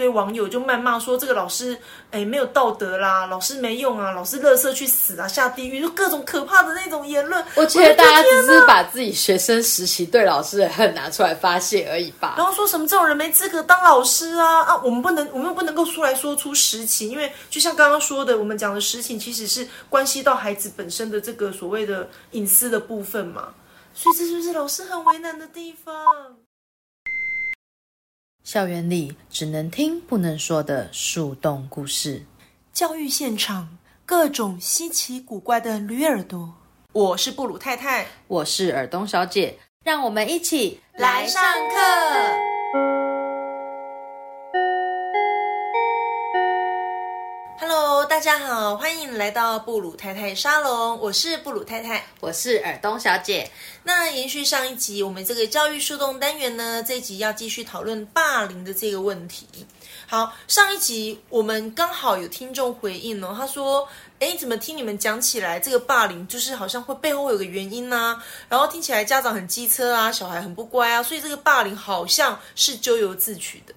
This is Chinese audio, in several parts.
堆网友就谩骂说这个老师哎没有道德啦，老师没用啊，老师乐色去死啊，下地狱，就各种可怕的那种言论。我觉得大家只是把自己学生时期对老师的恨拿出来发泄而已吧。然后说什么这种人没资格当老师啊啊！我们不能，我们又不能够出来说出实情，因为就像刚刚说的，我们讲的实情其实是关系到孩子本身的这个所谓的隐私的部分嘛。所以这就是老师很为难的地方。校园里只能听不能说的树洞故事，教育现场各种稀奇古怪的驴耳朵。我是布鲁太太，我是尔东小姐，让我们一起来上课。大家好，欢迎来到布鲁太太沙龙，我是布鲁太太。我是尔东小姐。那延续上一集，我们这个教育树洞单元呢，这一集要继续讨论霸凌的这个问题。好，上一集我们刚好有听众回应哦，他说：“哎，怎么听你们讲起来，这个霸凌就是好像会背后会有个原因呢、然后听起来家长很机车啊，小孩很不乖啊，所以这个霸凌好像是咎由自取的。”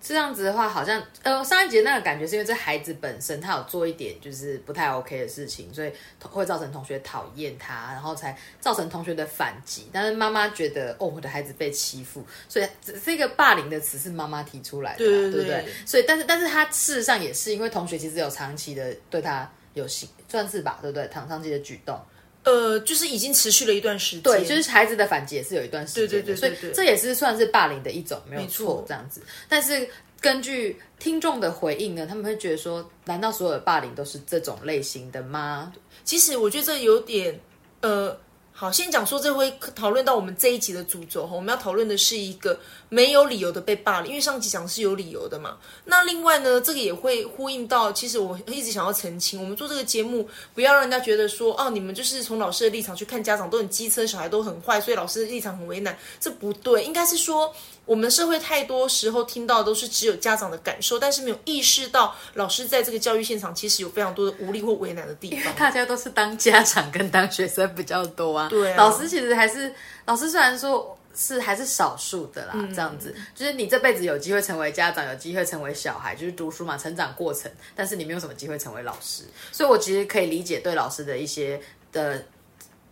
这样子的话，好像呃上一节那个感觉是因为这孩子本身他有做一点就是不太 OK 的事情，所以会造成同学讨厌他，然后才造成同学的反击。但是妈妈觉得哦，我的孩子被欺负，所以这这个霸凌的词是妈妈提出来的啊，对对对不对？所以但是但是他事实上也是因为同学其实有长期的对他有行算是吧，对不对？长长期的举动。呃，就是已经持续了一段时间，对，就是孩子的反击也是有一段时间的，对对对对对所以这也是算是霸凌的一种，没有错错，这样子。但是根据听众的回应呢，他们会觉得说，难道所有的霸凌都是这种类型的吗？其实我觉得这有点，呃，好，先讲说这会讨论到我们这一集的主轴哈，我们要讨论的是一个没有理由的被霸凌，因为上集讲的是有理由的嘛。那另外呢，这个也会呼应到，其实我一直想要澄清，我们做这个节目不要让人家觉得说，哦，你们就是从老师的立场去看家长都很机车，小孩都很坏，所以老师的立场很为难，这不对，应该是说。我们社会太多时候听到的都是只有家长的感受，但是没有意识到老师在这个教育现场其实有非常多的无力或为难的地方。大家都是当家长跟当学生比较多啊，对啊。老师其实还是老师，虽然说。是还是少数的啦，嗯。这样子。就是你这辈子有机会成为家长，有机会成为小孩，就是读书嘛，成长过程。但是你没有什么机会成为老师，所以我其实可以理解对老师的一些的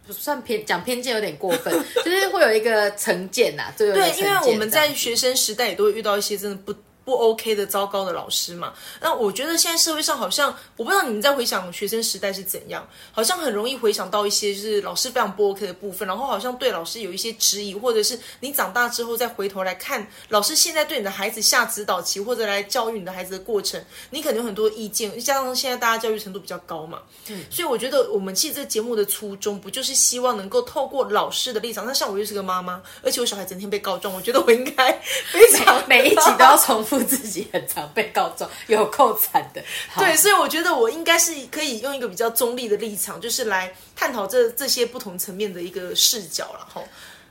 不算偏讲偏见有点过分，就是会有一个成见呐、对对，因为我们在学生时代也都会遇到一些真的不不 OK 的糟糕的老师嘛。那我觉得现在社会上好像，我不知道你们在回想学生时代是怎样，好像很容易回想到一些就是老师非常不 OK 的部分，然后好像对老师有一些质疑，或者是你长大之后再回头来看老师现在对你的孩子下指导棋，或者来教育你的孩子的过程，你可能有很多意见，加上现在大家教育程度比较高嘛，嗯，所以我觉得我们其实这个节目的初衷不就是希望能够透过老师的立场，那像我又是个妈妈，而且我小孩整天被告状，我觉得我应该 非常每一集都要重复自己很常被告状，有够惨的。对，所以我觉得我应该是可以用一个比较中立的立场，就是来探讨这这些不同层面的一个视角然后。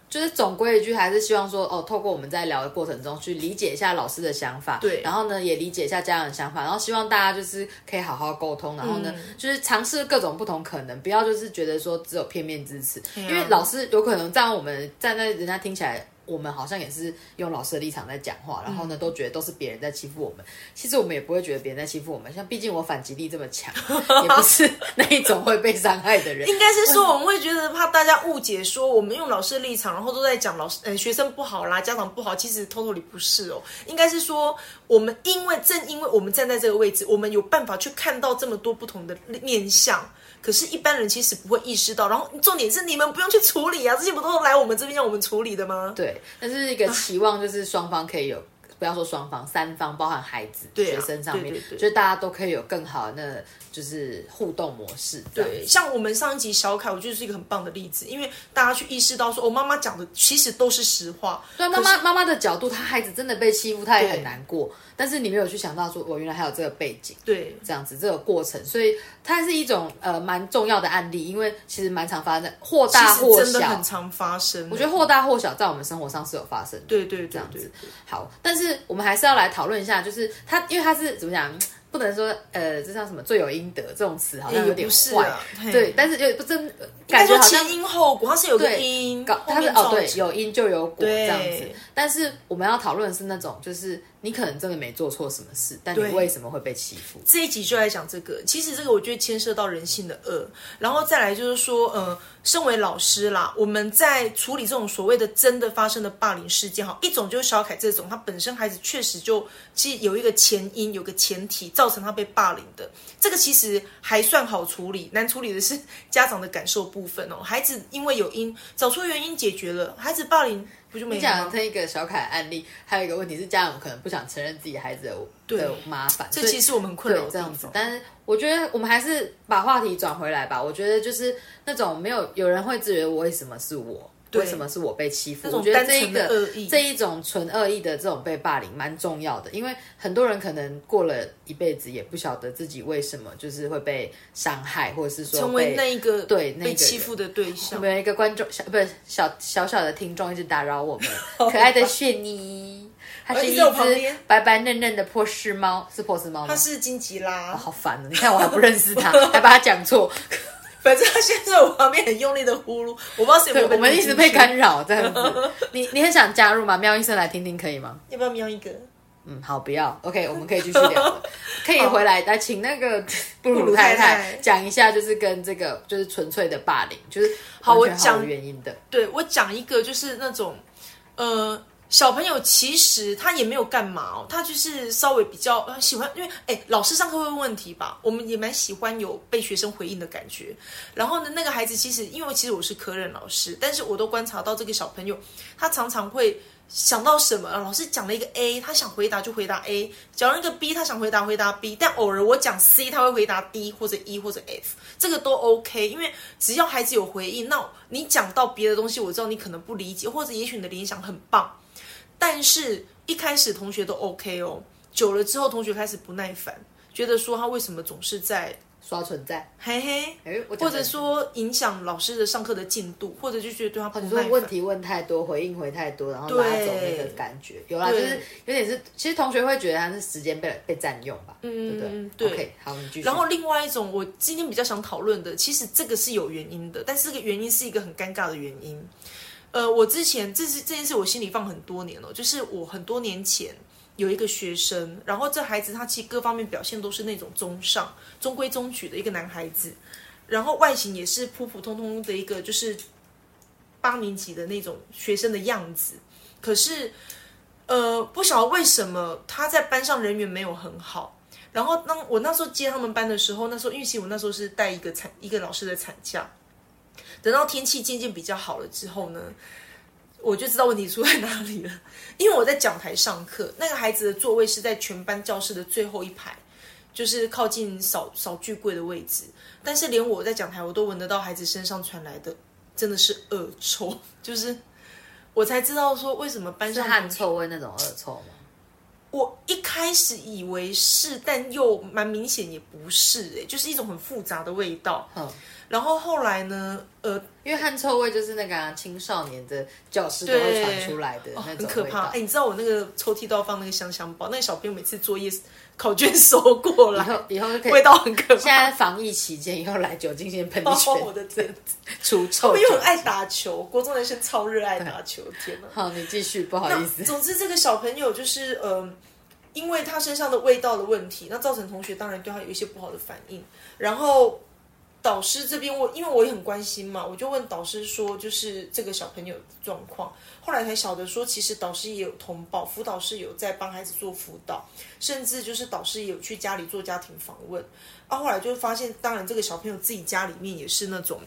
就是总归一句，还是希望说，哦，透过我们在聊的过程中，去理解一下老师的想法，对然后呢，也理解一下家长的想法，然后希望大家就是可以好好沟通，然后呢，嗯就是尝试各种不同可能，不要就是觉得说只有片面支持，啊因为老师有可能在，我们站在人家听起来。我们好像也是用老师的立场在讲话，然后嗯呢，都觉得都是别人在欺负我们。其实我们也不会觉得别人在欺负我们，像毕竟我反击力这么强，也不是那一种会被伤害的人。应该是说我们会觉得怕大家误解，说我们用老师的立场，然后都在讲老师呃学生不好啦，家长不好，其实 totally 不是哦。应该是说我们因为正因为我们站在这个位置，我们有办法去看到这么多不同的面相。可是，一般人其实不会意识到，然后重点是你们不用去处理啊，这些不都来我们这边让我们处理的吗？对，但是一个期望就是双方可以有，不要说双方，三方包含孩子、对啊学生上面，对对对就是大家都可以有更好的那，就是互动模式。这样对，像我们上一集小凯，我觉得是一个很棒的例子，因为大家去意识到说，哦，妈妈讲的其实都是实话。对啊，妈妈妈妈的角度，她孩子真的被欺负，她也对很难过。但是你没有去想到说，我原来还有这个背景，对这样子这个过程，所以它是一种呃蛮重要的案例，因为其实蛮常发生，或大或小真的很。常发生。我觉得或大或小，在我们生活上是有发生的。对对对这样子好，但是我们还是要来讨论一下，就是他，因为他是怎么讲，不能说呃，这叫什么罪有应得这种词，好像有点坏，对，但是又不真感觉好像前因后果，它是有个因，它是哦对，有因就有果这样子。但是我们要讨论的是那种，就是你可能真的没做错什么事，但你对为什么会被欺负？这一集就来讲这个。其实这个我觉得牵涉到人性的恶，然后再来就是说，呃，身为老师啦，我们在处理这种所谓的真的发生的霸凌事件，哈，一种就是小凯这种，他本身孩子确实就其实有一个前因，有个前提造成他被霸凌的，这个其实还算好处理，难处理的是 家长的感受部分哦。孩子因为有因，找出原因解决了，孩子霸凌不就没你？讲的这一个小凯案例，还有一个问题是，家长可能不想承认自己孩子的的麻烦，这其实我们很困扰这样子。。但是我觉得我们还是把话题转回来吧。我觉得就是那种没有有人会质疑我为什么是我，为什么是我被欺负？我觉得这一个这一种纯恶意的这种被霸凌蛮重要的，因为很多人可能过了一辈子也不晓得自己为什么就是会被伤害，或者是说成为那一个对那个被欺负的对我象，们有一个观众小不是小小小的听众一直打扰我们，可爱的雪妮，它是一只白白嫩嫩的波斯猫，是波斯猫吗？它是金吉拉，好烦哦！你看我还不认识它，还把它讲错，反正他现在在我旁边很用力的呼噜，我不知道是有没有我们一直被干扰这样子。你你很想加入吗？喵医生来听听可以吗？要不要喵一个？嗯，好，不要。OK，我们可以继续聊，可以回来来请那个 布鲁鲁太太太讲一下，就是跟这个就是纯粹的霸凌，就是好我讲原因的。对我讲一个，就是那种，呃，小朋友其实他也没有干嘛哦，他就是稍微比较呃喜欢，因为哎，老师上课会问问题吧，我们也蛮喜欢有被学生回应的感觉。然后呢，那个孩子其实因为其实我是科任老师，但是我都观察到这个小朋友，他常常会。想到什么，老师讲了一个 A，他想回答就回答 A；讲了一个 B，他想回答回答 B。但偶尔我讲 C，他会回答 D 或者 E 或者 F，这个都 OK，因为只要孩子有回应，那你讲到别的东西，我知道你可能不理解，或者也许你的联想很棒，但是一开始同学都 OK 哦，久了之后同学开始不耐烦，觉得说他为什么总是在刷存在，嘿嘿，哎，我讲或者说影响老师的上课的进度，或者就觉得对他不你耐烦。说问题问太多，回应回太多，然后拉走那个感觉，有啦，就对是有点是，其实同学会觉得他是时间被被占用吧，对不对？OK，好，你继续。然后另外一种，我今天比较想讨论的，其实这个是有原因的，但是这个原因是一个很尴尬的原因。呃，我之前这是这件事，我心里放很多年了，就是我很多年前有一个学生，然后这孩子他其实各方面表现都是那种中上、中规中矩的一个男孩子，然后外形也是普普通通的一个就是八年级的那种学生的样子，可是呃，不晓得为什么他在班上人缘没有很好。然后当我那时候接他们班的时候，那时候因为我那时候是带一个产一个老师的产假，等到天气渐渐比较好了之后呢，我就知道问题出在哪里了。因为我在讲台上课，那个孩子的座位是在全班教室的最后一排，就是靠近扫扫具柜的位置。但是连我在讲台，我都闻得到孩子身上传来的真的是恶臭，就是我才知道说为什么班上同学臭味那种恶臭吗？我一开始以为是，但又蛮明显也不是、哎，就是一种很复杂的味道。嗯，然后后来呢，呃，因为汗臭味就是那个啊、青少年的教室都会传出来的那种很可怕。哎、你知道我那个抽屉都要放那个香香包，那个小朋友每次作业考卷收过以后来，以后就可以。味道很可怕现怕。在防疫期间，以后来酒精先喷一哦圈，我的天，除臭又很爱打球，国中男生超热爱打球，天哪！好，你继续，不好意思。总之，这个小朋友就是呃，因为他身上的味道的问题，那造成同学当然对他有一些不好的反应。然后导师这边我因为我也很关心嘛，我就问导师说，就是这个小朋友的状况。后来才晓得说，其实导师也有通报，辅导师有在帮孩子做辅导，甚至就是导师也有去家里做家庭访问。啊，后来就发现，当然这个小朋友自己家里面也是那种。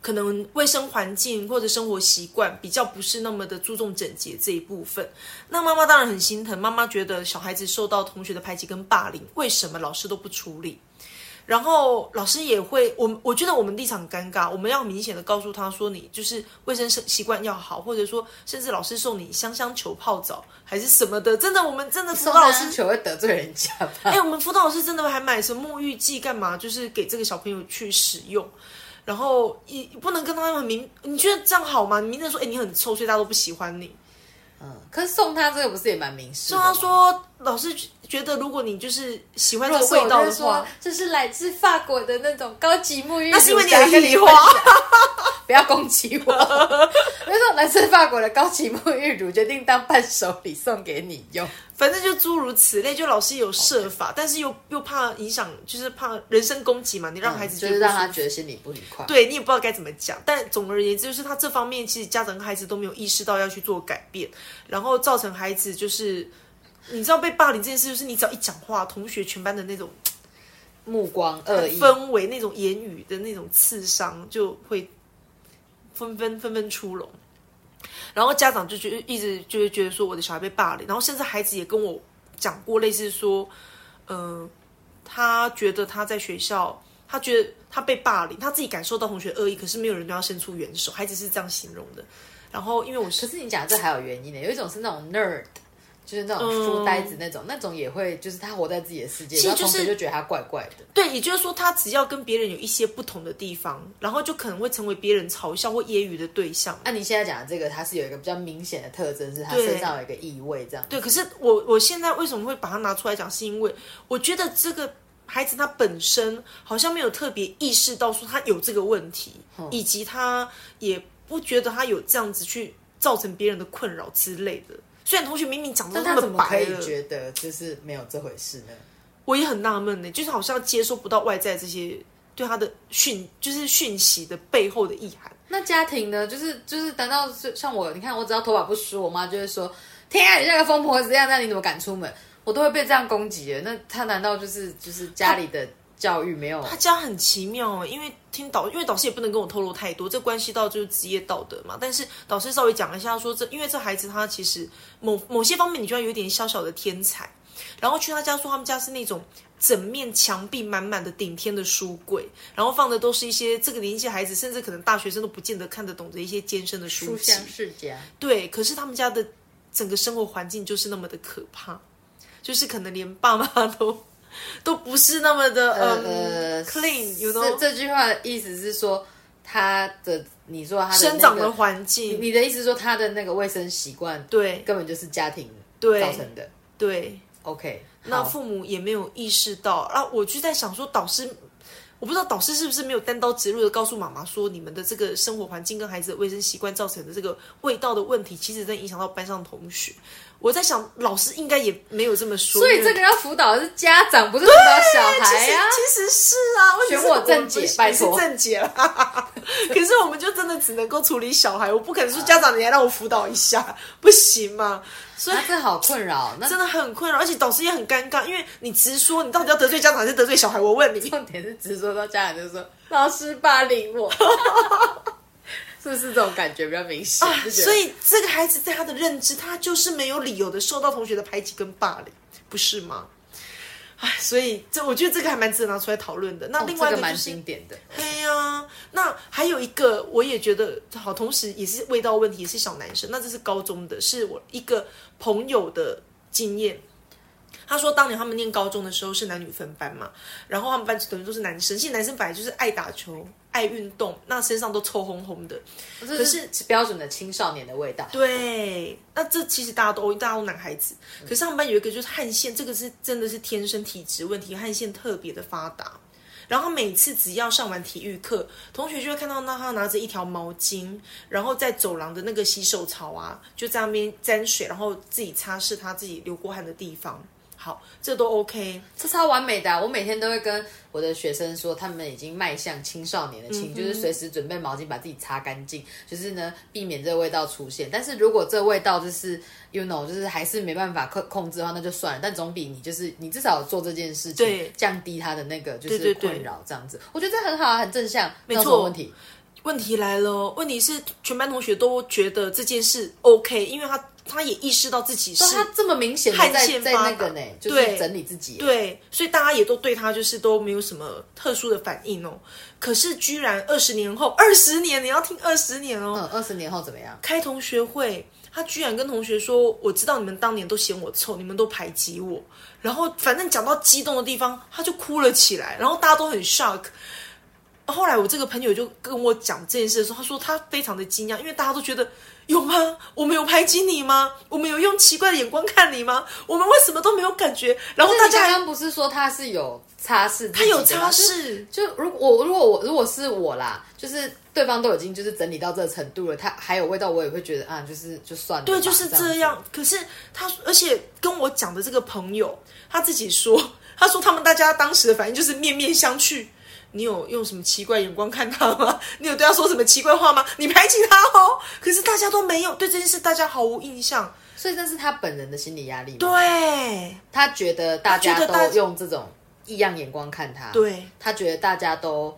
可能卫生环境或者生活习惯比较不是那么的注重整洁这一部分，那妈妈当然很心疼。妈妈觉得小孩子受到同学的排挤跟霸凌，为什么老师都不处理？然后老师也会，我我觉得我们立场很尴尬，我们要明显的告诉他说，你就是卫生习惯要好，或者说甚至老师送你香香球泡澡还是什么的，真的我们真的辅导老师球会得罪人家吧？哎、我们辅导老师真的还买什么沐浴剂干嘛？就是给这个小朋友去使用，然后也不能跟他很明，你觉得这样好吗？你明着说，哎、你很臭，所以大家都不喜欢你。嗯，可是送他这个不是也蛮明示的所以吗？他说，老师觉得如果你就是喜欢这个味道的话，这是来自法国的那种高级沐浴乳，那是因为你很疑惑分享 不要攻击我。那种来自法国的高级沐浴乳，决定当伴手礼送给你用。反正就诸如此类，就老师有设法，但是又又怕影响，就是怕人身攻击嘛，你让孩子嗯就是让他觉得不舒服觉得心里不愉快。对你也不知道该怎么讲，但总而言之，就是他这方面其实家长跟孩子都没有意识到要去做改变，然后造成孩子就是你知道被霸凌这件事，就是你只要一讲话，同学全班的那种目光恶意，氛围、那种言语的那种刺伤，就会纷纷纷纷出笼。然后家长就觉得一直就会觉得说我的小孩被霸凌，然后甚至孩子也跟我讲过类似说，嗯、他觉得他在学校，他觉得他被霸凌，他自己感受到同学恶意，可是没有人对他伸出援手，孩子是这样形容的。然后因为我是可是你讲这还有原因的，有一种是那种 nerd。就是那种书呆子那种，那种也会，就是他活在自己的世界，然后其实就是同学就觉得他怪怪的。对，也就是说，他只要跟别人有一些不同的地方，然后就可能会成为别人嘲笑或揶揄的对象。那、你现在讲的这个，他是有一个比较明显的特征，是他身上有一个异味，这样。对，可是我我现在为什么会把它拿出来讲，是因为我觉得这个孩子他本身好像没有特别意识到说他有这个问题，以及他也不觉得他有这样子去造成别人的困扰之类的。虽然同学明明讲的但他那怎么可以觉得就是没有这回事呢？我也很纳闷呢，就是好像接收不到外在这些对他的讯，就是讯息的背后的意涵。那家庭呢？就是就是，难道是像我？你看，我只要头发不梳，我妈就会说：“天啊，你像个疯婆子一样，那你怎么敢出门？”我都会被这样攻击的。那他难道就是就是家里的教育没有？他家很奇妙哦因为听导，因为导师也不能跟我透露太多，这关系到就是职业道德嘛。但是导师稍微讲了一下说这，因为这孩子他其实某某些方面，你觉得有一点小小的天才。然后去他家说，他们家是那种整面墙壁满满的顶天的书柜，然后放的都是一些这个年纪孩子，甚至可能大学生都不见得看得懂的一些艰深的书籍。书香世家，对，可是他们家的整个生活环境就是那么的可怕，就是可能连爸妈都 都不是那么的嗯、呃 clean，you 这 know，这句话的意思是说，他的你说他的、那个、生长的环境，你的意思是说他的那个卫生习惯，对根本就是家庭对造成的。对，OK，那父母也没有意识到啊，我就在想说，导师。我不知道导师是不是没有单刀直入的告诉妈妈说，你们的这个生活环境跟孩子的卫生习惯造成的这个味道的问题，其实在影响到班上的同学。我在想，老师应该也没有这么说，所以这个要辅导的是家长，不是辅导小孩呀、其实是啊，问题是选我正解拜是正解啦。可是我们就真的只能够处理小孩，我不可能说家长你来让我辅导一下，不行嘛。所以那这好困扰。那真的很困扰，而且导师也很尴尬，因为你直说，你到底要得罪家长还是得罪小孩？我问你，重点是直说到家长就说老师霸凌我，是不是这种感觉比较明显？所以这个孩子在他的认知，他就是没有理由的受到同学的排挤跟霸凌，不是吗？哎，所以这我觉得这个还蛮值得拿出来讨论的。那另外一个就是，经典的。对呀、那还有一个，我也觉得好，同时也是味道问题，也是小男生。那这是高中的，是我一个朋友的经验。他说，当年他们念高中的时候是男女分班嘛，然后他们班等于都是男生。其实男生本来就是爱打球、爱运动，那身上都臭烘烘的。可是标准的青少年的味道。对，那这其实大家都大家都男孩子，可是他们班有一个就是汗腺，这个是真的是天生体质问题，汗腺特别的发达。然后每次只要上完体育课，同学就会看到那他拿着一条毛巾，然后在走廊的那个洗手槽啊，就在那边沾水，然后自己擦拭他自己流过汗的地方。好，这都 OK。这超完美的啊、我每天都会跟我的学生说，他们已经迈向青少年的嗯青，就是随时准备毛巾把自己擦干净，就是呢避免这个味道出现。但是如果这味道就是 you know，就是还是没办法控控制的话，那就算了。但总比你就是你至少做这件事情对，降低他的那个就是困扰这样子。我觉得这很好啊，很正向，没错问题。问题来了，问题是全班同学都觉得这件事 OK，因为他他也意识到自己是他这么明显的汗在在腺发达那个呢，就是对整理自己。对，所以大家也都对他就是都没有什么特殊的反应哦。可是居然二十年后，二十年你要听二十年哦，嗯，二十年后怎么样？开同学会，他居然跟同学说：“我知道你们当年都嫌我臭，你们都排挤我。”然后反正讲到激动的地方，他就哭了起来，然后大家都很 shock。后来我这个朋友就跟我讲这件事的时候，他说他非常的惊讶，因为大家都觉得有吗？我们有排挤你吗？我们有用奇怪的眼光看你吗？我们为什么都没有感觉？然后大家刚刚不是说他是有擦拭，他有擦拭，就如果我如果我如果是我啦，就是对方都已经就是整理到这个程度了，他还有味道，我也会觉得啊，就是就算了，对，就是这样。可是他而且跟我讲的这个朋友，他自己说，他说他们大家当时的反应就是面面相觑。你有用什么奇怪眼光看他吗？你有对他说什么奇怪话吗？你排挤他哦。可是大家都没有对这件事，大家毫无印象，所以这是他本人的心理压力。对，他觉得大家都用这种异样眼光看他，对他觉得大家都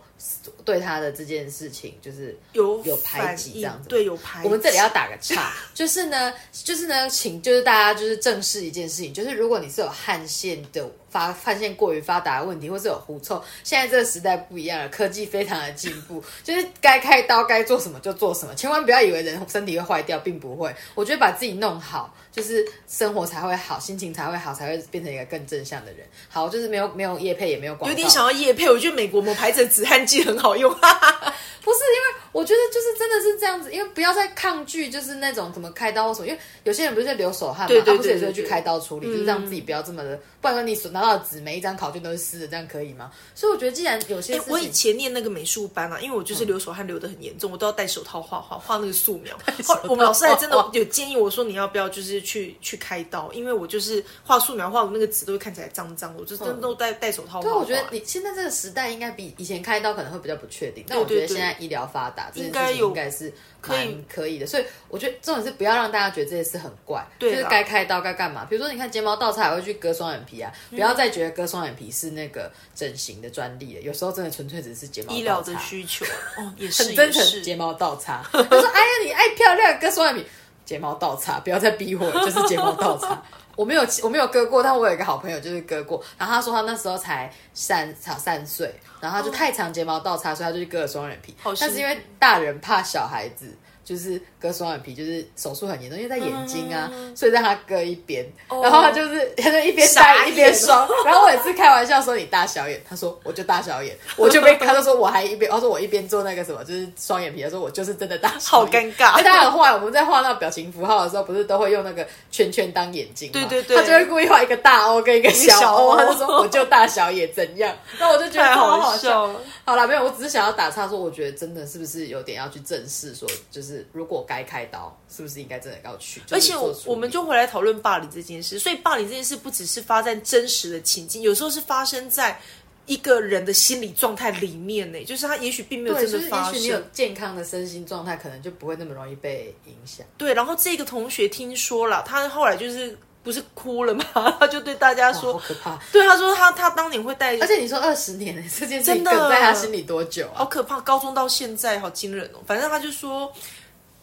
对他的这件事情就是有有排挤这样子。对，有排。我们这里要打个岔，就是呢，就是呢，请就是大家就是正视一件事情，就是如果你是有汗腺的。发发现过于发达的问题，或是有狐臭。现在这个时代不一样了，科技非常的进步，就是该开刀该做什么就做什么，千万不要以为人身体会坏掉，并不会。我觉得把自己弄好，就是生活才会好，心情才会好，才会变成一个更正向的人。好，就是没有没有叶配，也没有广告，有点想要叶配。我觉得美国某牌子的止汗剂很好用，不是因为我觉得就是真的是这样子，因为不要再抗拒，就是那种怎么开刀或什么，因为有些人不是在流手汗嘛，他不是也是会去开刀处理，就是让自己不要这么的，不然说你拿。纸每一张考卷都是湿的，这样可以吗？所以我觉得，既然有些，我以前念那个美术班啊，因为我就是流手汗流的很严重，我都要戴手套画画画那个素描。我们老师还真的有建议我说，你要不要就是去去开刀？因为我就是画素描画的那个纸都会看起来脏脏的，我就真的都戴戴手套。对，我觉得你现在这个时代应该比以前开刀可能会比较不确定，但我觉得现在医疗发达，应该有应该是。可以可以的，所以我觉得重点是不要让大家觉得这件事很怪，就是该开刀该干嘛。比如说，你看睫毛倒插还会去割双眼皮啊，不要再觉得割双眼皮是那个整形的专利了。有时候真的纯粹只是睫毛医疗的需求哦，也是很真诚。睫毛倒插，他说：“哎呀，你爱漂亮，割双眼皮，睫毛倒插，不要再逼我，就是睫毛倒插。”我没有我没有割过，但我有一个好朋友就是割过，然后他说他那时候才三才三岁，然后他就太长睫毛倒插，所以他就去割了双眼皮。但是因为大人怕小孩子。就是割双眼皮，就是手术很严重，因为在眼睛啊，所以让他割一边，然后他就是 他就一边戴一边双。然后我也是开玩笑说你大小眼，他说我就大小眼，我就被他就说我还一边，他说我一边做那个什么，就是双眼皮，他说我就是真的大小好尴尬。他很坏我们在画那个表情符号的时候，不是都会用那个圈圈当眼睛吗？对对对，他就会故意画一个大 O 跟一个小 O，他就说我就大小眼怎样？那我就觉得 好好笑。好了，没有，我只是想要打岔说，我觉得真的是不是有点要去正视说，就是如果该开。刀是不是应该真的要去？而且我我们就回来讨论霸凌这件事，所以霸凌这件事不只是发在真实的情境，有时候是发生在一个人的心理状态里面呢。就是他也许并没有真的发生，也许你有健康的身心状态，可能就不会那么容易被影响。对，然后这个同学听说了，他后来就是不是哭了吗？他就对大家说：“好可怕。”对，他说他他当年会带，而且你说二十年这件事情梗在他心里多久啊？好可怕！高中到现在好惊人哦。反正他就说。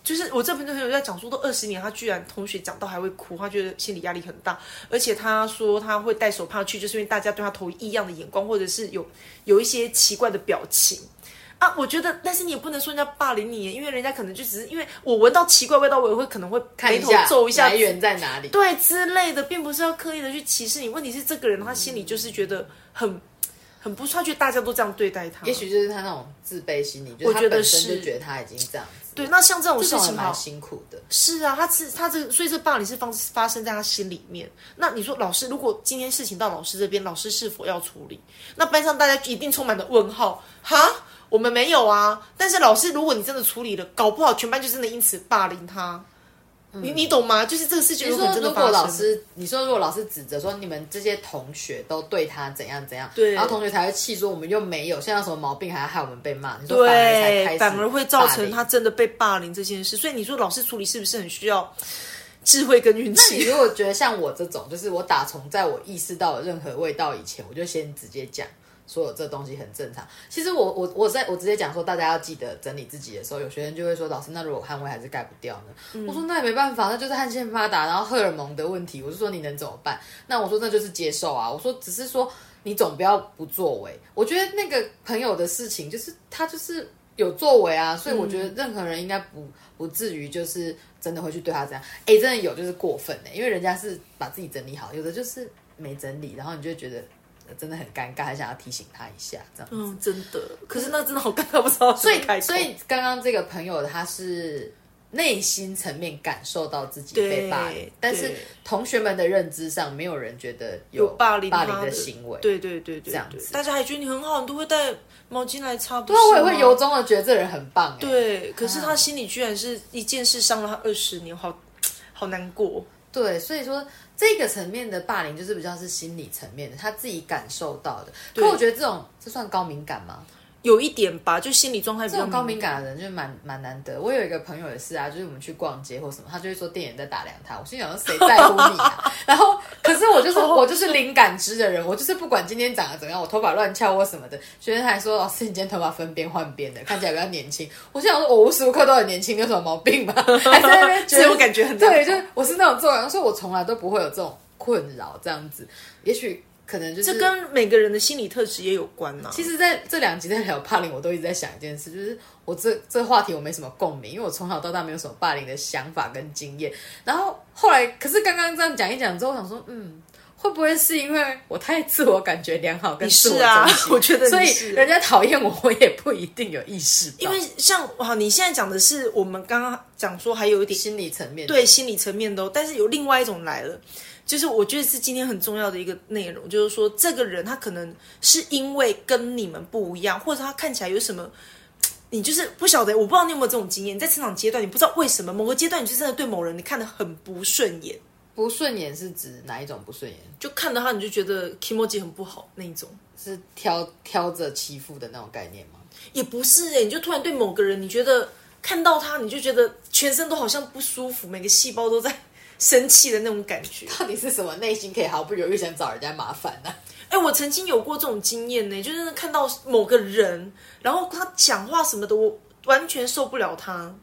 就是我这朋友在讲说，都二十年，他居然同学讲到还会哭，他觉得心理压力很大。而且他说他会戴手帕去，就是因为大家对他投异样的眼光，或者是有有一些奇怪的表情啊。我觉得，但是你也不能说人家霸凌你，因为人家可能就只是因为我闻到奇怪味道，我也会可能会眉头皱一下，来源在哪里？对之类的，并不是要刻意的去歧视你。问题是这个人他心里就是觉得很很不，他觉得大家都这样对待他，也许就是他那种自卑心理，我觉得是就觉得他已经这样。对，那像这种事情蛮辛苦的。是啊，他是他这，所以这霸凌是发发生在他心里面。那你说，老师如果今天事情到老师这边，老师是否要处理？那班上大家一定充满了问号。哈，我们没有啊。但是老师，如果你真的处理了，搞不好全班就真的因此霸凌他。你你懂吗？就是这个事情，如果老师，你说如果老师指责说你们这些同学都对他怎样怎样，对，然后同学才会气说我们又没有，现在什么毛病还要害我们被骂，你说反而才开始，反而会造成他真的被霸凌这件事。所以你说老师处理是不是很需要智慧跟运气？那你如果觉得像我这种，就是我打从在我意识到任何味道以前，我就先直接讲。说这东西很正常。其实我我我在我直接讲说，大家要记得整理自己的时候，有学生就会说：“老师，那如果汗味还是盖不掉呢？”我说：“那也没办法，那就是汗腺发达，然后荷尔蒙的问题。”我就说：“你能怎么办？”那我说：“那就是接受啊。”我说：“只是说你总不要不作为。”我觉得那个朋友的事情，就是他就是有作为啊，所以我觉得任何人应该不不至于就是真的会去对他这样。哎，真的有就是过分哎，因为人家是把自己整理好，有的就是没整理，然后你就觉得。真的很尴尬，还想要提醒他一下这样。嗯，真的。可是那真的好尴尬，不知道所以所以刚刚这个朋友他是内心层面感受到自己被霸凌，但是同学们的认知上，没有人觉得有霸凌霸凌的的行为。对对对对，这样子大家还觉得你很好，你都会带毛巾来擦，对对啊，我也会由衷的觉得这人很棒。哎，对，可是他心里居然是一件事伤了他二十年，好 好难过。对，所以说这个层面的霸凌就是比较是心理层面的，他自己感受到的。可我觉得这种这算高敏感吗？有一点吧，就心理状态比较种高敏感的人就蛮蛮难得。我有一个朋友也是啊，就是我们去逛街或什么，他就会说店员在打量他。我心想说谁在乎你啊？然后可是我就是 我就是零感知的人，我就是不管今天长得怎么样，我头发乱翘或什么的，学生还说老师你今天头发分边换边的，看起来比较年轻。我心想说我无时无刻都很年轻，有什么毛病吗？还在那边觉得我感觉很良好对，就是我是那种做人，所以我从来都不会有这种困扰这样子。也许可能就是这跟每个人的心理特质也有关呐、其实在这两集在聊霸凌，我都一直在想一件事，就是我这这话题我没什么共鸣，因为我从小到大没有什么霸凌的想法跟经验。然后后来，可是刚刚这样讲一讲之后，我想说，嗯，会不会是因为我太自我感觉良好跟自我是啊中心？我觉得所以人家讨厌我，我也不一定有意识到，因为像哇，你现在讲的是我们刚刚讲说还有一点心理层面。对心理层面的、哦，但是有另外一种来了，就是我觉得是今天很重要的一个内容，就是说这个人他可能是因为跟你们不一样，或者他看起来有什么。你就是不晓得，我不知道你有没有这种经验，在成长阶段，你不知道为什么某个阶段，你就真的对某人你看得很不顺眼，不顺眼是指哪一种不顺眼？就看到他你就觉得 k i m o j i 很不好那一种，是挑挑着欺负的那种概念吗？也不是哎、你就突然对某个人，你觉得看到他，你就觉得全身都好像不舒服，每个细胞都在生气的那种感觉。到底是什么内心可以毫不犹豫想找人家麻烦呢、哎、我曾经有过这种经验呢，就是看到某个人，然后他讲话什么的，我完全受不了他。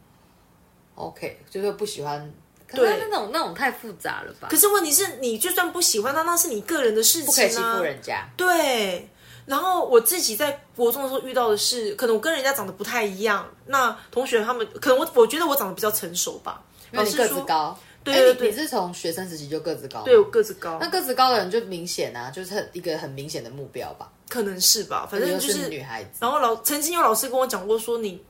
OK，就是不喜欢。可对是那种那种太复杂了吧？可是问题是，你就算不喜欢他，那是你个人的事情、啊，不可以欺负人家。对。然后我自己在国中的时候遇到的是，可能我跟人家长得不太一样，那同学他们可能我我觉得我长得比较成熟吧，老师说，高。对对对哎你你是从学生时期就个子高？对我个子高，那个子高的人就明显啊，就是很一个很明显的目标吧。可能是吧，反正又就是女孩子，然后老曾经有老师跟我讲过，说你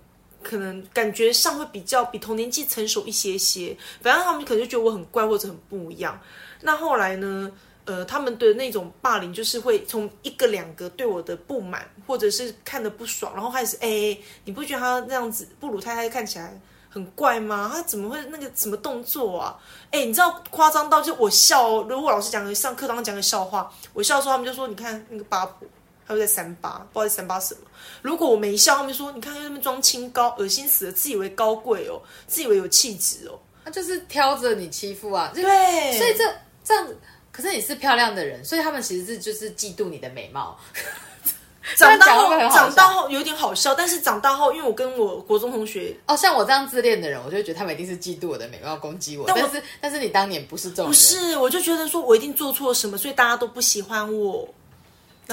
可能感觉上会比较比同年纪成熟一些些，反正他们可能就觉得我很怪或者很不一样。那后来呢？呃，他们的那种霸凌，就是会从一个两个对我的不满，或者是看的不爽，然后开始哎、你不觉得他那样子布鲁太太看起来很怪吗？他怎么会那个什么动作啊？哎、你知道夸张到就我笑哦，如果老师讲个上课堂讲个笑话，我笑的时候，他们就说你看那个八婆。他又在三八，不知道在三八什么。如果我没笑，他们就说你看他在那边装清高，恶心死了，自以为高贵哦，自以为有气质哦。他就是挑着你欺负啊。就对，所以这这样子，可是你是漂亮的人，所以他们其实是就是嫉妒你的美貌。长大后长大后有点好笑，但是长大后，因为我跟我国中同学哦，像我这样自恋的人，我就会觉得他们一定是嫉妒我的美貌，攻击我。但我是但是你当年不是这种人，不是，我就觉得说我一定做错什么，所以大家都不喜欢我。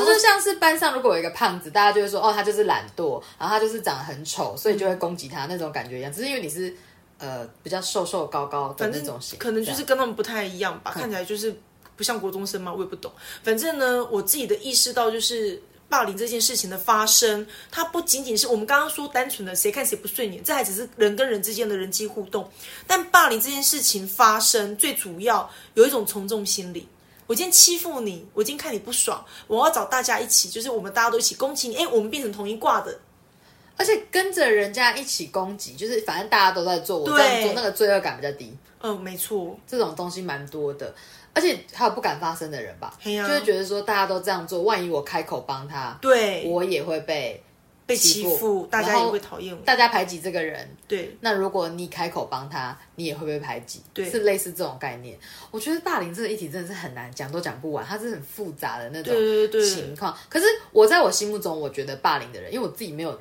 就是像是班上如果有一个胖子，大家就会说哦，他就是懒惰，然后他就是长得很丑，所以就会攻击他那种感觉一样。只是因为你是呃比较瘦瘦高高的那种型，可能就是跟他们不太一样吧，看起来就是不像国中生嘛，我也不懂。反正呢，我自己的意识到就是。霸凌这件事情的发生，它不仅仅是我们刚刚说单纯的谁看谁不顺眼，这还只是人跟人之间的人际互动。但霸凌这件事情发生，最主要有一种从众心理。我今天欺负你，我今天看你不爽，我要找大家一起，就是我们大家都一起攻击你，哎，我们变成同一挂的，而且跟着人家一起攻击，就是反正大家都在做，我这样做，那个罪恶感比较低。嗯，没错，这种东西蛮多的，而且还有不敢发声的人吧，就会觉得说大家都这样做，万一我开口帮他，对，我也会被被欺负，大家也会讨厌我，大家排挤这个人。对，那如果你开口帮他，你也会被排挤，对是类似这种概念。我觉得霸凌这个议题真的是很难讲，都讲不完，它是很复杂的那种对对对情况。可是我在我心目中，我觉得霸凌的人，因为我自己没有。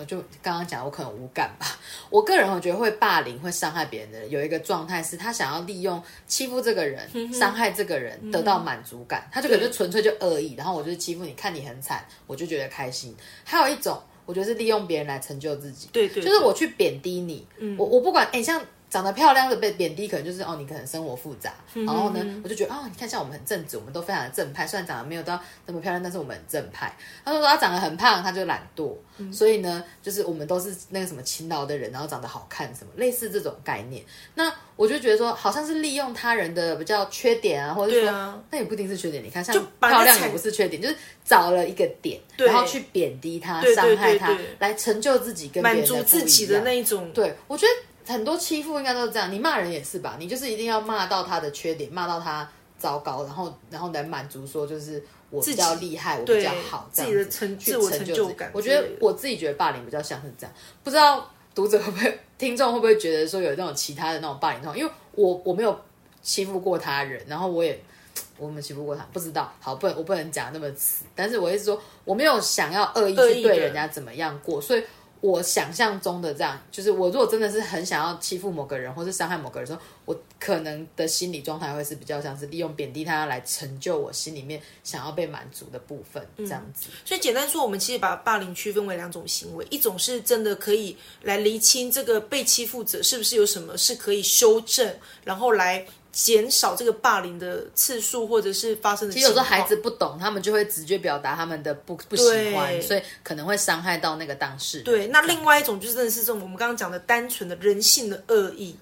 我就刚刚讲，我可能无感吧。我个人我觉得会霸凌、会伤害别人的人，有一个状态是他想要利用欺负这个人、伤害这个人，得到满足感。他就可能就纯粹就恶意，然后我就欺负你，看你很惨，我就觉得开心。还有一种，我觉得是利用别人来成就自己。对对，就是我去贬低你，我我不管，哎、像长得漂亮的被贬低，可能就是哦，你可能生活复杂。然后呢，我就觉得哦，你看像我们很正直，我们都非常的正派。虽然长得没有到那么漂亮，但是我们很正派。他说他长得很胖，他就懒惰。所以呢，就是我们都是那个什么勤劳的人，然后长得好看什么，类似这种概念。那我就觉得说，好像是利用他人的比较缺点啊，或者说那也不一定是缺点。你看，像漂亮也不是缺点，就是找了一个点，然后去贬低他、伤害他，来成就自己，跟满足自己的那一种。对我觉得。很多欺负应该都是这样，你骂人也是吧？你就是一定要骂到他的缺点，骂到他糟糕，然后然后来满足说就是我比较厉害，我比较好，自己的成自我成就感。我觉得我自己觉得霸凌比较像是这样，不知道读者会不会、听众会不会觉得说有那种其他的那种霸凌？因为我我没有欺负过他人，然后我也 我没欺负过他，不知道。好，不能我不能讲那么死，但是我意思说我没有想要恶意去对人家怎么样过，所以。我想象中的这样，就是我如果真的是很想要欺负某个人，或是伤害某个人的时候，我可能的心理状态会是比较像是利用贬低他来成就我心里面想要被满足的部分，这样子。所以简单说，我们其实把霸凌区分为两种行为，一种是真的可以来厘清这个被欺负者是不是有什么是可以修正，然后来。减少这个霸凌的次数，或者是发生的。其实有时候孩子不懂，他们就会直接表达他们的不不喜欢，所以可能会伤害到那个当事人。对，那另外一种就真的是这种我们刚刚讲的单纯的人性的恶意。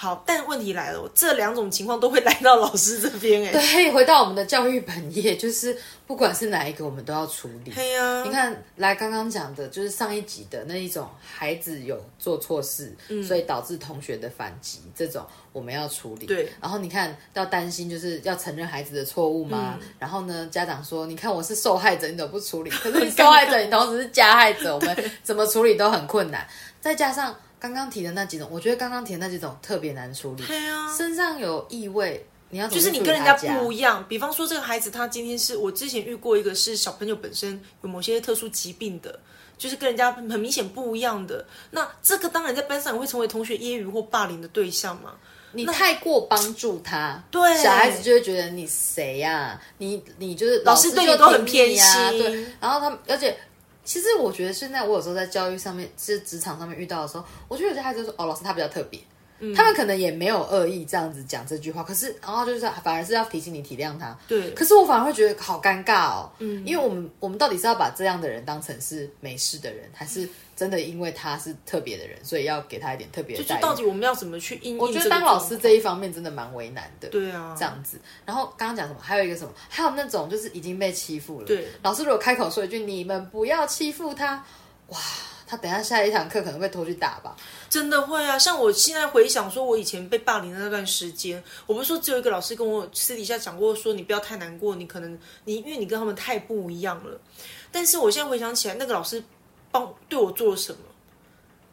好，但问题来了，这两种情况都会来到老师这边哎。对，回到我们的教育本业，就是不管是哪一个，我们都要处理。对呀，你看，来刚刚讲的，就是上一集的那一种，孩子有做错事，所以导致同学的反击，这种我们要处理。对，然后你看要担心，就是要承认孩子的错误吗？然后呢，家长说，你看我是受害者，你怎么不处理？可是你受害者，你同时是加害者，我们怎么处理都很困难。再加上。刚刚提的那几种，我觉得刚刚提的那几种特别难处理。对啊，身上有异味，你要就是你跟人家不一样。比方说，这个孩子他今天是我之前遇过一个是小朋友本身有某些特殊疾病的，就是跟人家很明显不一样的。那这个当然在班上也会成为同学揶揄或霸凌的对象嘛。你太过帮助他，对小孩子就会觉得你谁呀？你你就是老师对你都很偏心，对。然后他们而且。其实我觉得现在我有时候在教育上面，是职场上面遇到的时候，我觉得有些孩子说：“哦，老师他比较特别。”他们可能也没有恶意这样子讲这句话，可是然后就是反而是要提醒你体谅他。对。可是我反而会觉得好尴尬哦。嗯。因为我们我们到底是要把这样的人当成是没事的人，还是真的因为他是特别的人，所以要给他一点特别的待遇？就到底我们要怎么去应？我觉得当老师这一方面真的蛮为难的。对啊。这样子。然后刚刚讲什么？还有一个什么？还有那种就是已经被欺负了。对。老师如果开口说一句“你们不要欺负他”，哇！他等下下一堂课可能会偷去打吧？真的会啊！像我现在回想，说我以前被霸凌的那段时间，我不是说只有一个老师跟我私底下讲过，说你不要太难过，你可能你因为你跟他们太不一样了。但是我现在回想起来，那个老师帮对我做了什么？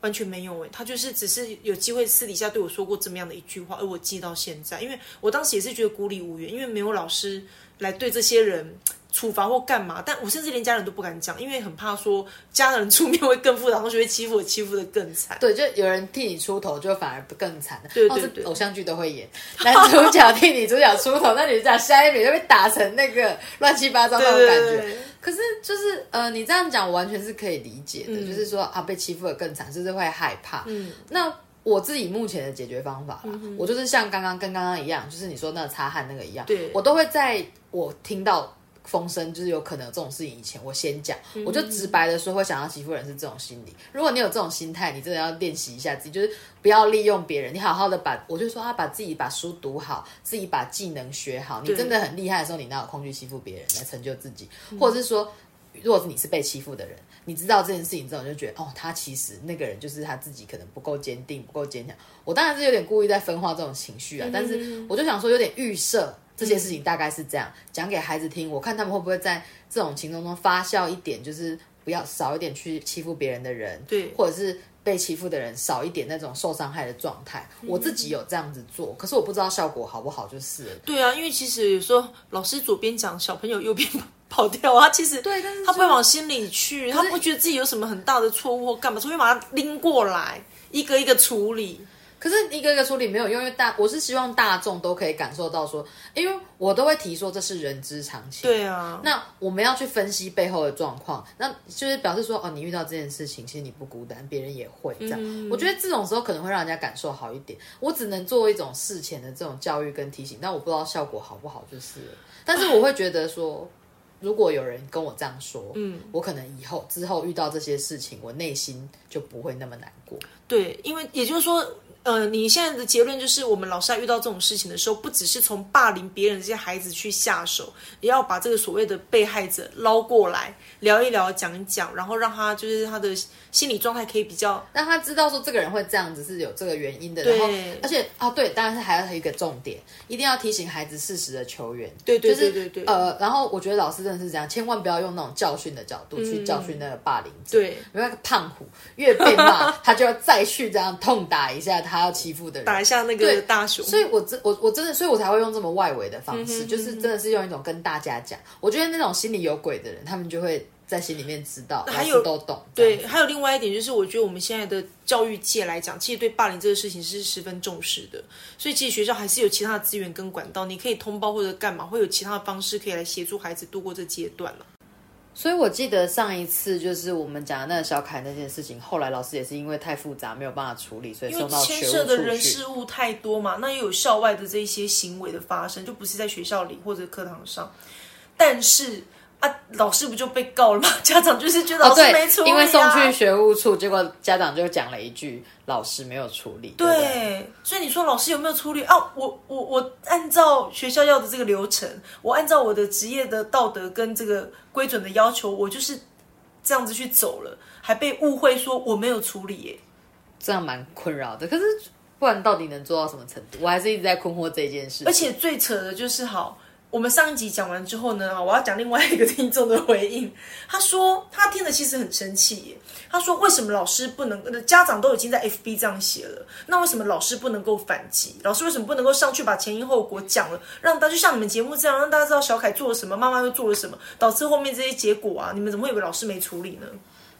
完全没有哎，他就是只是有机会私底下对我说过这么样的一句话，而我记到现在，因为我当时也是觉得孤立无援，因为没有老师来对这些人。处罚或干嘛？但我甚至连家人都不敢讲，因为很怕说家人出面会更复杂，同学会欺负我，欺负的更惨。对，就有人替你出头，就反而更惨。对对对，偶像剧都会演，男主角替女主角出头，那女主角下一秒就被打成那个乱七八糟那种感觉。可是就是呃，你这样讲，我完全是可以理解的。就是说啊，被欺负的更惨，就是会害怕。嗯，那我自己目前的解决方法啦，我就是像刚刚跟刚刚一样，就是你说那个擦汗那个一样，对我都会在我听到。风声就是有可能有这种事情。以前我先讲，我就直白的说会想要欺负人是这种心理。如果你有这种心态，你真的要练习一下自己，就是不要利用别人。你好好的把，我就说他把自己把书读好，自己把技能学好。你真的很厉害的时候，你哪有空去欺负别人来成就自己？或者是说，如果是你是被欺负的人，你知道这件事情之后，就觉得哦，他其实那个人就是他自己可能不够坚定，不够坚强。我当然是有点故意在分化这种情绪啊，但是我就想说有点预设。这些事情大概是这样讲给孩子听，我看他们会不会在这种情况中发酵一点，就是不要少一点去欺负别人的人，对，或者是被欺负的人少一点那种受伤害的状态。我自己有这样子做，可是我不知道效果好不好，就是。对啊，因为其实有时候老师左边讲，小朋友右边跑掉啊，其实对，但是他不会往心里去，他不觉得自己有什么很大的错误或干嘛，所以把他拎过来，一个一个处理。可可是一个一个处理没有用，因为大我是希望大众都可以感受到说，因为我都会提说这是人之常情。对啊，那我们要去分析背后的状况，那就是表示说，哦，你遇到这件事情，其实你不孤单，别人也会这样。嗯我觉得这种时候可能会让人家感受好一点。我只能做一种事前的这种教育跟提醒，但我不知道效果好不好，就是了。但是我会觉得说，如果有人跟我这样说，嗯，我可能以后之后遇到这些事情，我内心就不会那么难过。对，因为也就是说，呃，你现在的结论就是，我们老师在遇到这种事情的时候，不只是从霸凌别人这些孩子去下手，也要把这个所谓的被害者捞过来聊一聊、讲一讲，然后让他就是他的心理状态可以比较让他知道说这个人会这样子是有这个原因的，对然后而且啊，对，当然是还有一个重点，一定要提醒孩子适时的求援。对对就是对对对呃，然后我觉得老师真的是这样，千万不要用那种教训的角度去教训那个霸凌者。对因为那个胖虎越被骂，他就要再去这样痛打一下他要欺负的人，打一下那个大熊。所以我真我我真的，所以我才会用这么外围的方嗯式，就是真的是用一种跟大家讲。我觉得那种心里有鬼的人，他们就会在心里面知道，还有都懂。对，还有另外一点就是，我觉得我们现在的教育界来讲，其实对霸凌这个事情是十分重视的。所以其实学校还是有其他的资源跟管道，你可以通报或者干嘛，会有其他的方式可以来协助孩子度过这阶段了。所以我记得上一次就是我们讲那个小凯那件事情，后来老师也是因为太复杂没有办法处理，所以因为送到牵涉的人。事物太多嘛，那又有校外的这些行为的发生，就不是在学校里或者课堂上。但是啊，老师不就被告了吗？家长就是觉得老师没处，理、啊因为送去学务处，结果家长就讲了一句：“老师没有处理。”对，所以你说老师有没有处理啊？我我我按照学校要的这个流程，我按照我的职业的道德跟这个规准的要求，我就是这样子去走了，还被误会说我没有处理耶。这样蛮困扰的。可是不然到底能做到什么程度？我还是一直在困惑这件事。而且最扯的就是，好，我们上一集讲完之后呢，我要讲另外一个听众的回应。他说他听了其实很生气耶。他说为什么老师不能？家长都已经在 FB 这样写了，那为什么老师不能够反击？老师为什么不能够上去把前因后果讲了，让大家就像你们节目这样，让大家知道小凯做了什么，妈妈又做了什么，导致后面这些结果啊？你们怎么会以为老师没处理呢？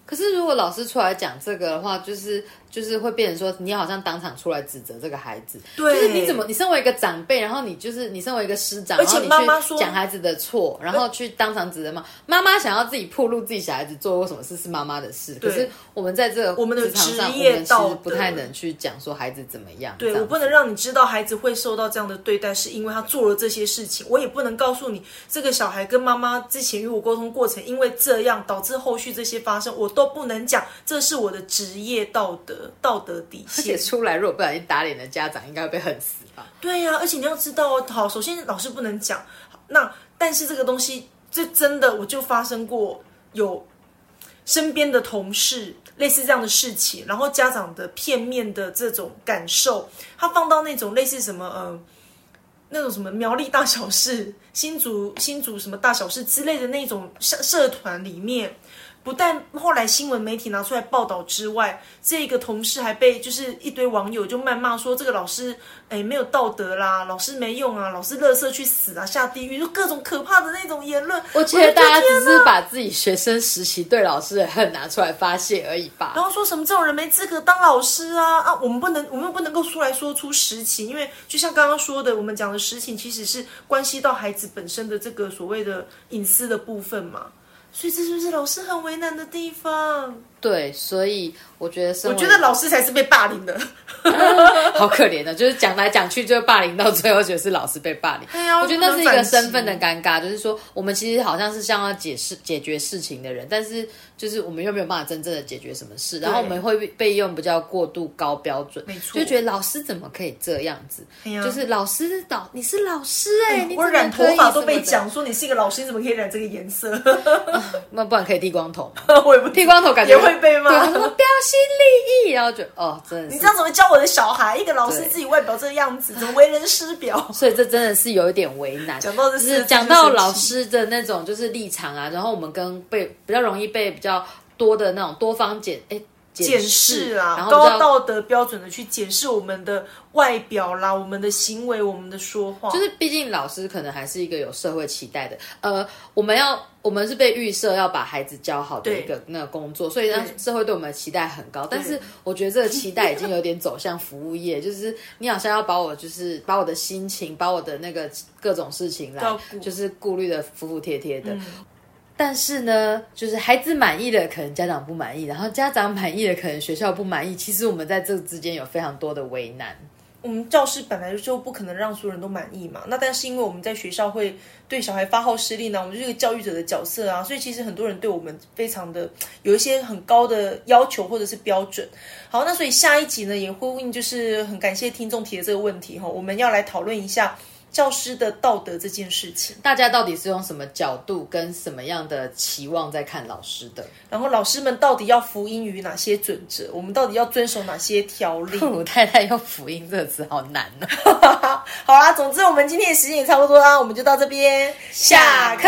可是如果老师出来讲这个的话，就是就是会变成说，你好像当场出来指责这个孩子，对就是你怎么，你身为一个长辈，然后你就是你身为一个师长，而且妈妈说讲孩子的错，然后去当场指责妈妈妈想要自己暴露自己小孩子做过什么事是妈妈的事，可是我们在这个我们的职业道德不太能去讲说孩子怎么样，对样我不能让你知道孩子会受到这样的对待，是因为他做了这些事情。我也不能告诉你，这个小孩跟妈妈之前与我沟通过程，因为这样导致后续这些发生，我都不能讲。这是我的职业道德道德底而且线。出来如果不小心打脸的家长，应该会被恨死吧？对呀、而且你要知道哦，好，首先老师不能讲，那但是这个东西，这真的我就发生过有身边的同事类似这样的事情，然后家长的片面的这种感受，他放到那种类似什么呃。那种什么苗栗大小事、新竹新竹什么大小事之类的那种社社团里面，不但后来新闻媒体拿出来报道之外，这个同事还被就是一堆网友就谩骂说这个老师哎没有道德啦，老师没用啊，老师乐色去死啊，下地狱，就各种可怕的那种言论。我觉得大家只是把自己学生时期对老师的恨拿出来发泄而已吧。然后说什么这种人没资格当老师啊啊！我们不能，我们又不能够出来说出实情，因为就像刚刚说的，我们讲的实情其实是关系到孩子本身的这个所谓的隐私的部分嘛。所以这就是老师很为难的地方。对，所以我觉得是，我觉得老师才是被霸凌的。好可怜的，就是讲来讲去就霸凌到最后，觉得是老师被霸凌。对啊我觉得那是一个身份的尴尬，就是说我们其实好像是像要解释解决事情的人，但是就是我们又没有办法真正的解决什么事，然后我们会被用比较过度高标准，没错就觉得老师怎么可以这样子？哎呀就是老师导你是老师哎、我染头发都被讲说你是一个老师，你怎么可以染这个颜色？那不然可以剃光头吗？我也不剃光头感觉也会被对，骂什。么标新立异，然后就哦，真的是你这样怎么教我的小孩？一个老师自己外表这个样子，怎么为人师表？所以这真的是有一点为难。讲到这就是讲到老师的那种就是立场啊，然后我们跟被比较容易被比较多的那种多方检哎检视啦，然后就要高道德标准的去检视我们的外表啦、我们的行为、我们的说话，就是毕竟老师可能还是一个有社会期待的，呃，我们要我们是被预设要把孩子教好的一个那个工作，所以让社会对我们的期待很高。但是我觉得这个期待已经有点走向服务业，就是你好像要把我就是把我的心情、把我的那个各种事情来就是顾虑的服服帖帖的。但是呢，就是孩子满意了，可能家长不满意；然后家长满意了，可能学校不满意。其实我们在这之间有非常多的为难。我们教师本来就不可能让所有人都满意嘛。那但是因为我们在学校会对小孩发号施令呢，我们就是个教育者的角色啊，所以其实很多人对我们非常的有一些很高的要求或者是标准。好，那所以下一集呢也呼应，就是很感谢听众提的这个问题哈，我们要来讨论一下。教师的道德这件事情，大家到底是用什么角度跟什么样的期望在看老师的？然后老师们到底要服膺于哪些准则？我们到底要遵守哪些条例？我太太用“福音”这个词好难呢、好啦，总之我们今天的时间也差不多啦，我们就到这边下课。